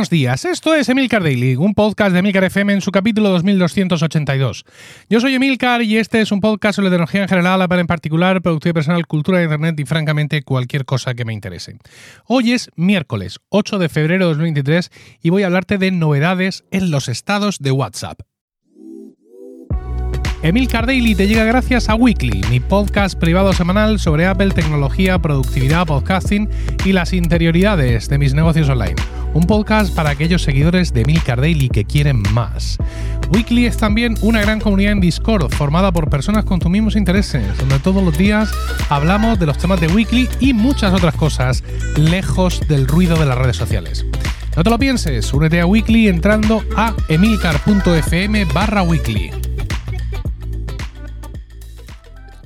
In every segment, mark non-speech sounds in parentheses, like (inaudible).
Buenos días, esto es Emilcar Daily, un podcast de Emilcar FM en su capítulo 2282. Yo soy Emilcar y este es un podcast sobre tecnología en general, Apple en particular, productividad personal, cultura de Internet y francamente cualquier cosa que me interese. Hoy es miércoles 8 de febrero de 2023 y voy a hablarte de novedades en los estados de WhatsApp. Emilcar Daily te llega gracias a Weekly, mi podcast privado semanal sobre Apple, tecnología, productividad, podcasting y las interioridades de mis negocios online un podcast para aquellos seguidores de Milcar Daily que quieren más. Weekly es también una gran comunidad en Discord formada por personas con tus mismos intereses, donde todos los días hablamos de los temas de Weekly y muchas otras cosas, lejos del ruido de las redes sociales. No te lo pienses, únete a Weekly entrando a emilcar.fm barra weekly.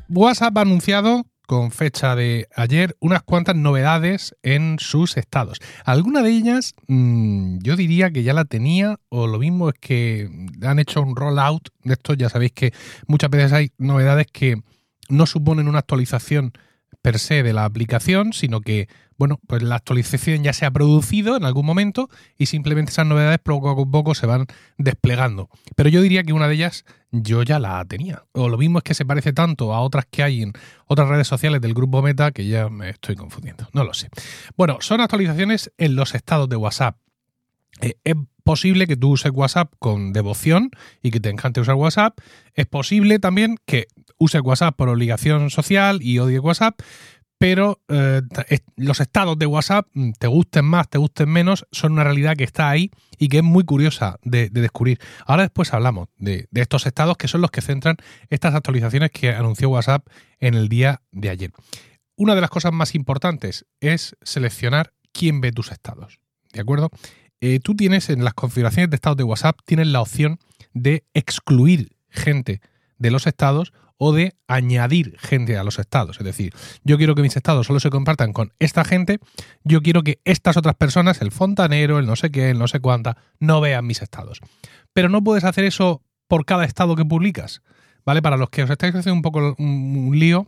WhatsApp ha anunciado con fecha de ayer unas cuantas novedades en sus estados. Alguna de ellas mm, yo diría que ya la tenía o lo mismo es que han hecho un rollout de esto. Ya sabéis que muchas veces hay novedades que no suponen una actualización per se de la aplicación, sino que, bueno, pues la actualización ya se ha producido en algún momento y simplemente esas novedades poco a poco se van desplegando. Pero yo diría que una de ellas yo ya la tenía. O lo mismo es que se parece tanto a otras que hay en otras redes sociales del grupo Meta que ya me estoy confundiendo. No lo sé. Bueno, son actualizaciones en los estados de WhatsApp. Eh, es posible que tú uses WhatsApp con devoción y que te encante usar WhatsApp. Es posible también que use WhatsApp por obligación social y odie WhatsApp, pero eh, los estados de WhatsApp, mm, te gusten más, te gusten menos, son una realidad que está ahí y que es muy curiosa de, descubrir. Ahora después hablamos de, de, estos estados que son los que centran estas actualizaciones que anunció WhatsApp en el día de ayer. Una de las cosas más importantes es seleccionar quién ve tus estados. ¿De acuerdo? Eh, tú tienes en las configuraciones de estados de WhatsApp, tienes la opción de excluir gente de los estados o de añadir gente a los estados. Es decir, yo quiero que mis estados solo se compartan con esta gente, yo quiero que estas otras personas, el fontanero, el no sé qué, el no sé cuánta, no vean mis estados. Pero no puedes hacer eso por cada estado que publicas. ¿Vale? Para los que os estáis haciendo un poco un, lío,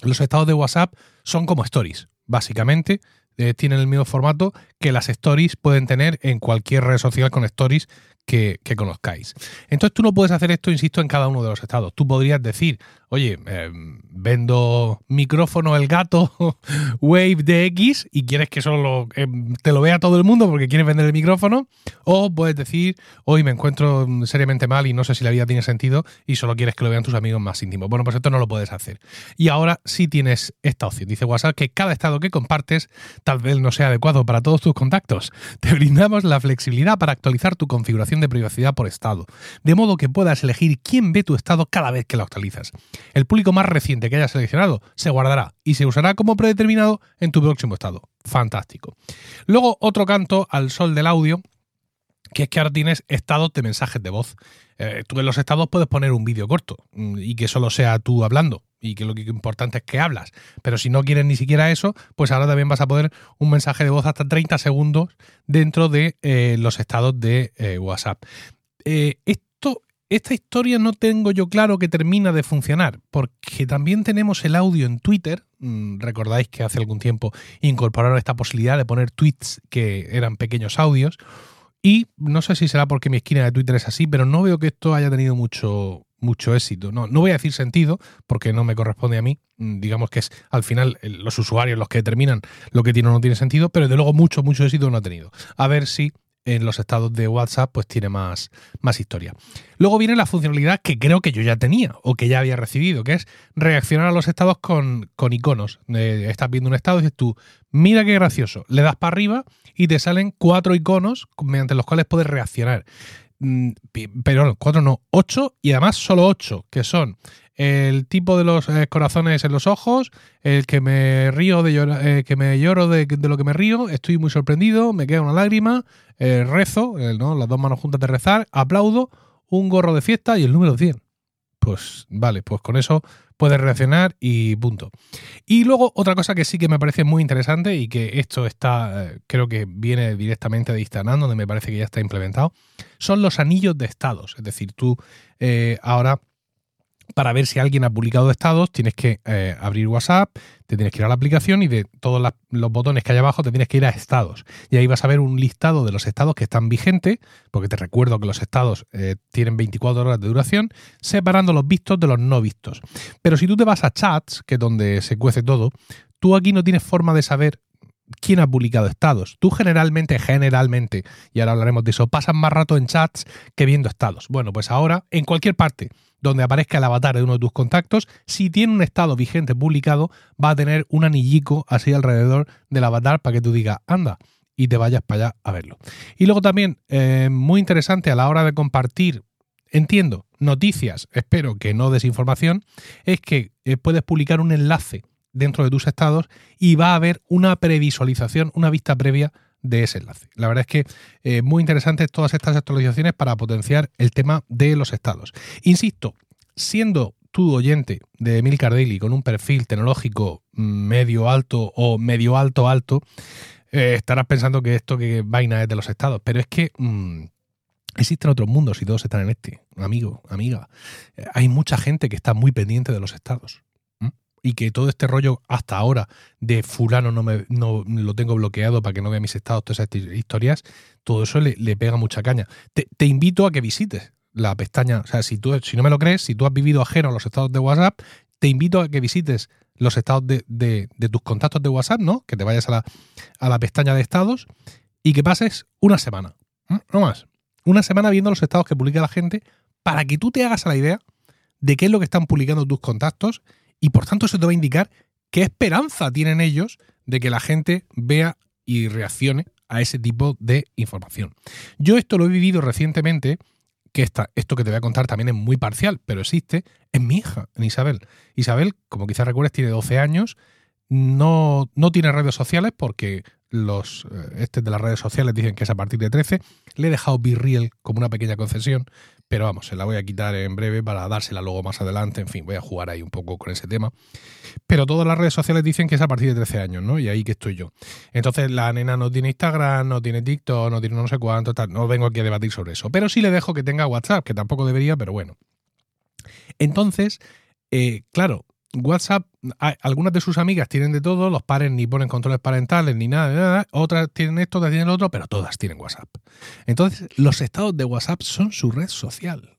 los estados de WhatsApp son como stories, básicamente. Eh, tienen el mismo formato que las stories pueden tener en cualquier red social con stories que, conozcáis. Entonces tú no puedes hacer esto, insisto, en cada uno de los estados. Tú podrías decir, oye, em, vendo micrófono el gato (laughs) Wave DX y quieres que solo em, te lo vea todo el mundo porque quieres vender el micrófono, o puedes decir, hoy me encuentro seriamente mal y no sé si la vida tiene sentido y solo quieres que lo vean tus amigos más íntimos. Bueno, pues esto no lo puedes hacer. Y ahora sí tienes esta opción. Dice WhatsApp que cada estado que compartes tal vez no sea adecuado para todos tus contactos. (laughs) Te brindamos la flexibilidad para actualizar tu configuración de privacidad por estado, de modo que puedas elegir quién ve tu estado cada vez que lo actualizas. El público más reciente que hayas seleccionado se guardará y se usará como predeterminado en tu próximo estado. Fantástico. Luego otro canto al sol del audio que es que ahora tienes estados de mensajes de voz. Eh, tú en los estados puedes poner un vídeo corto mm, y que solo sea tú hablando y que lo importante es que hablas. Pero si no quieres ni siquiera eso, pues ahora también vas a poner un mensaje de voz hasta 30 segundos dentro de eh, los estados de eh, WhatsApp. Esta historia no tengo yo claro que termina de funcionar, porque también tenemos el audio en Twitter. Mm, recordáis que hace algún tiempo incorporaron esta posibilidad de poner tweets que eran pequeños audios. Y no sé si será porque mi esquina de Twitter es así, pero no veo que esto haya tenido mucho, mucho éxito. No, no voy a decir sentido, porque no me corresponde a mí. Mm, digamos que es al final los usuarios los que determinan lo que tiene o no tiene sentido, pero de luego mucho, mucho éxito no ha tenido. A ver si en los estados de WhatsApp pues tiene más, más historia. Luego viene la funcionalidad que creo que yo ya tenía o que ya había recibido, que es reaccionar a los estados con, con iconos. Eh, estás viendo un estado y dices tú, mira qué gracioso, le das para arriba y te salen cuatro iconos mediante los cuales puedes reaccionar. Mm, pero cuatro no, ocho y además solo ocho, que son el tipo de los eh, corazones en los ojos, el que me río de eh, que me lloro de, lo que me río, estoy muy sorprendido, me queda una lágrima, eh, rezo, ¿no? las dos manos juntas de rezar, aplaudo, un gorro de fiesta y el número 100. Pues vale, pues con eso puedes reaccionar y punto. Y luego otra cosa que sí que me parece muy interesante y que esto está, creo que viene directamente de Instagram, donde me parece que ya está implementado, son los anillos de estados. Es decir, tú ahora para ver si alguien ha publicado estados, tienes que eh, abrir WhatsApp, te tienes que ir a la aplicación y de todos los botones que hay abajo te tienes que ir a estados. Y ahí vas a ver un listado de los estados que están vigentes, porque te recuerdo que los estados eh, tienen 24 horas de duración, separando los vistos de los no vistos. Pero si tú te vas a chats, que es donde se cuece todo, tú aquí no tienes forma de saber quién ha publicado estados. Tú generalmente, generalmente, y ahora hablaremos de eso, pasas más rato en chats que viendo estados. Bueno, pues ahora, en cualquier parte donde aparezca el avatar de uno de tus contactos, si tiene un estado vigente publicado, va a tener un anillico así alrededor del avatar para que tú digas, anda, y te vayas para allá a verlo. Y luego también, eh, muy interesante a la hora de compartir, entiendo, noticias, espero que no desinformación, es que eh, puedes publicar un enlace dentro de tus estados y va a haber una previsualización, una vista previa de ese enlace. La verdad es que eh, muy interesantes todas estas actualizaciones para potenciar el tema de los estados. Insisto, siendo tu oyente de Milcar Daily con un perfil tecnológico medio alto o medio alto alto, eh, estarás pensando que esto que vaina es de los estados, pero es que mm, existen otros mundos y todos están en este, amigo, amiga. Eh, hay mucha gente que está muy pendiente de los estados y que todo este rollo hasta ahora de fulano no, me, no lo tengo bloqueado para que no vea mis estados, todas esas historias, todo eso le, pega mucha caña. Te, invito a que visites la pestaña, o sea, si, tú, si no me lo crees, si tú has vivido ajeno a los estados de WhatsApp, te invito a que visites los estados de, de, tus contactos de WhatsApp, ¿no? Que te vayas a la, a la pestaña de estados y que pases una semana, no más, una semana viendo los estados que publica la gente para que tú te hagas a la idea de qué es lo que están publicando tus contactos y por tanto eso te va a indicar qué esperanza tienen ellos de que la gente vea y reaccione a ese tipo de información. Yo esto lo he vivido recientemente, que esta, esto que te voy a contar también es muy parcial, pero existe, en mi hija, en Isabel. Isabel, como quizás recuerdes, tiene 12 años, no, no tiene redes sociales porque los eh, este de las redes sociales dicen que es a partir de 13. Le he dejado Be como una pequeña concesión, pero vamos, se la voy a quitar en breve para dársela luego más adelante. En fin, voy a jugar ahí un poco con ese tema. Pero todas las redes sociales dicen que es a partir de 13 años, ¿no? Y ahí que estoy yo. Entonces la nena no tiene Instagram, no tiene TikTok, no tiene no sé cuánto, tal. No vengo aquí a debatir sobre eso. Pero sí le dejo que tenga WhatsApp, que tampoco debería, pero bueno. Entonces, eh, claro, WhatsApp, algunas de sus amigas tienen de todo, los padres ni ponen controles parentales ni nada, nada, otras tienen esto, otras tienen lo otro, pero todas tienen WhatsApp. Entonces, los estados de WhatsApp son su red social.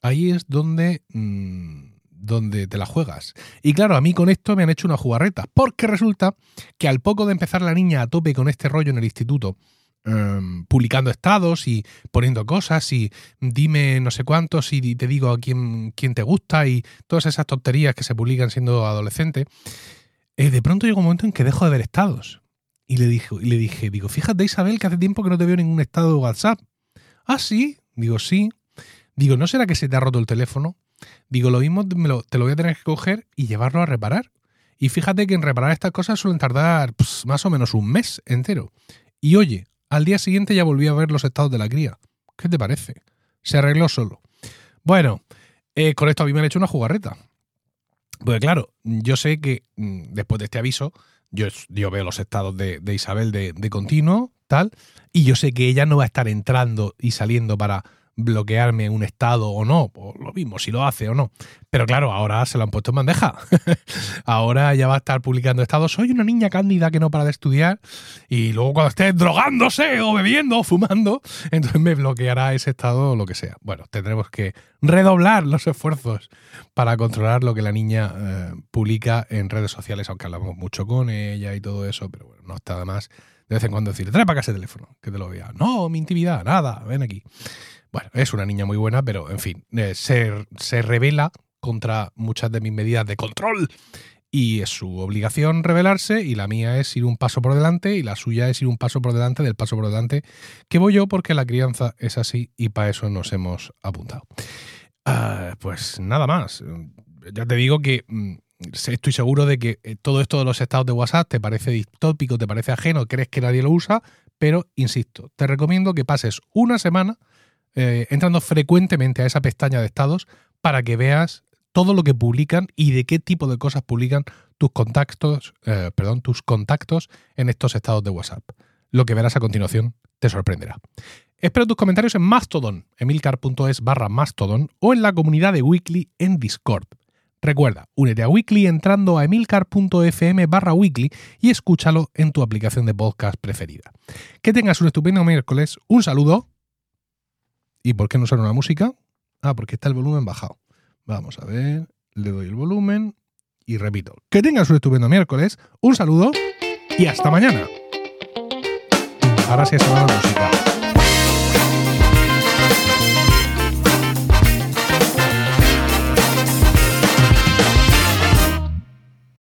Ahí es donde, mm, donde te la juegas. Y claro, a mí con esto me han hecho una jugarreta, porque resulta que al poco de empezar la niña a tope con este rollo en el instituto, Em, publicando estados y poniendo cosas y dime no sé cuántos y te digo a quién, quién te gusta y todas esas tonterías que se publican siendo adolescente, eh, de pronto llegó un momento en que dejo de ver estados. Y le dije, y le dije, digo, fíjate Isabel que hace tiempo que no te veo ningún estado de WhatsApp. Ah, sí. Digo, sí. Digo, ¿no será que se te ha roto el teléfono? Digo, lo mismo te lo voy a tener que coger y llevarlo a reparar. Y fíjate que en reparar estas cosas suelen tardar pues, más o menos un mes entero. Y oye, al día siguiente ya volví a ver los estados de la cría. ¿Qué te parece? Se arregló solo. Bueno, eh, con esto a mí me han hecho una jugarreta. Pues claro, yo sé que mm, después de este aviso, yo, yo veo los estados de, Isabel de, de, continuo, tal, y yo sé que ella no va a estar entrando y saliendo para bloquearme un estado o no, o lo mismo si lo hace o no. Pero claro, ahora se lo han puesto en bandeja. (laughs) ahora ya va a estar publicando estados. Soy una niña cándida que no para de estudiar y luego cuando esté drogándose o bebiendo o fumando, (laughs) entonces me bloqueará ese estado o lo que sea. Bueno, tendremos que redoblar los esfuerzos para controlar lo que la niña eh, publica en redes sociales, aunque hablamos mucho con ella y todo eso, pero bueno, no está de más de vez en cuando decir, trae para acá ese teléfono, que te lo vea. No, mi intimidad, nada, ven aquí. Bueno, es una niña muy buena, pero en fin, eh, se, revela contra muchas de mis medidas de control y es su obligación revelarse y la mía es ir un paso por delante y la suya es ir un paso por delante del paso por delante que voy yo porque la crianza es así y para eso nos hemos apuntado. Ah, pues nada más. Ya te digo que mm, estoy seguro de que eh, todo esto de los estados de WhatsApp te parece distópico, te parece ajeno, crees que nadie lo usa, pero insisto, te recomiendo que pases una semana eh, entrando frecuentemente a esa pestaña de estados para que veas todo lo que publican y de qué tipo de cosas publican tus contactos, eh, perdón, tus contactos en estos estados de WhatsApp. Lo que verás a continuación te sorprenderá. Espero tus comentarios en Mastodon, emilcar.es barra Mastodon o en la comunidad de Weekly en Discord. Recuerda, únete a Weekly entrando a emilcar.fm barra Weekly y escúchalo en tu aplicación de podcast preferida. Que tengas un estupendo miércoles, un saludo. ¿Y por qué no suena una música? Ah, porque está el volumen bajado. Vamos a ver, le doy el volumen y repito. Que tengas un estupendo miércoles, un saludo y hasta mañana. Ahora sí la música.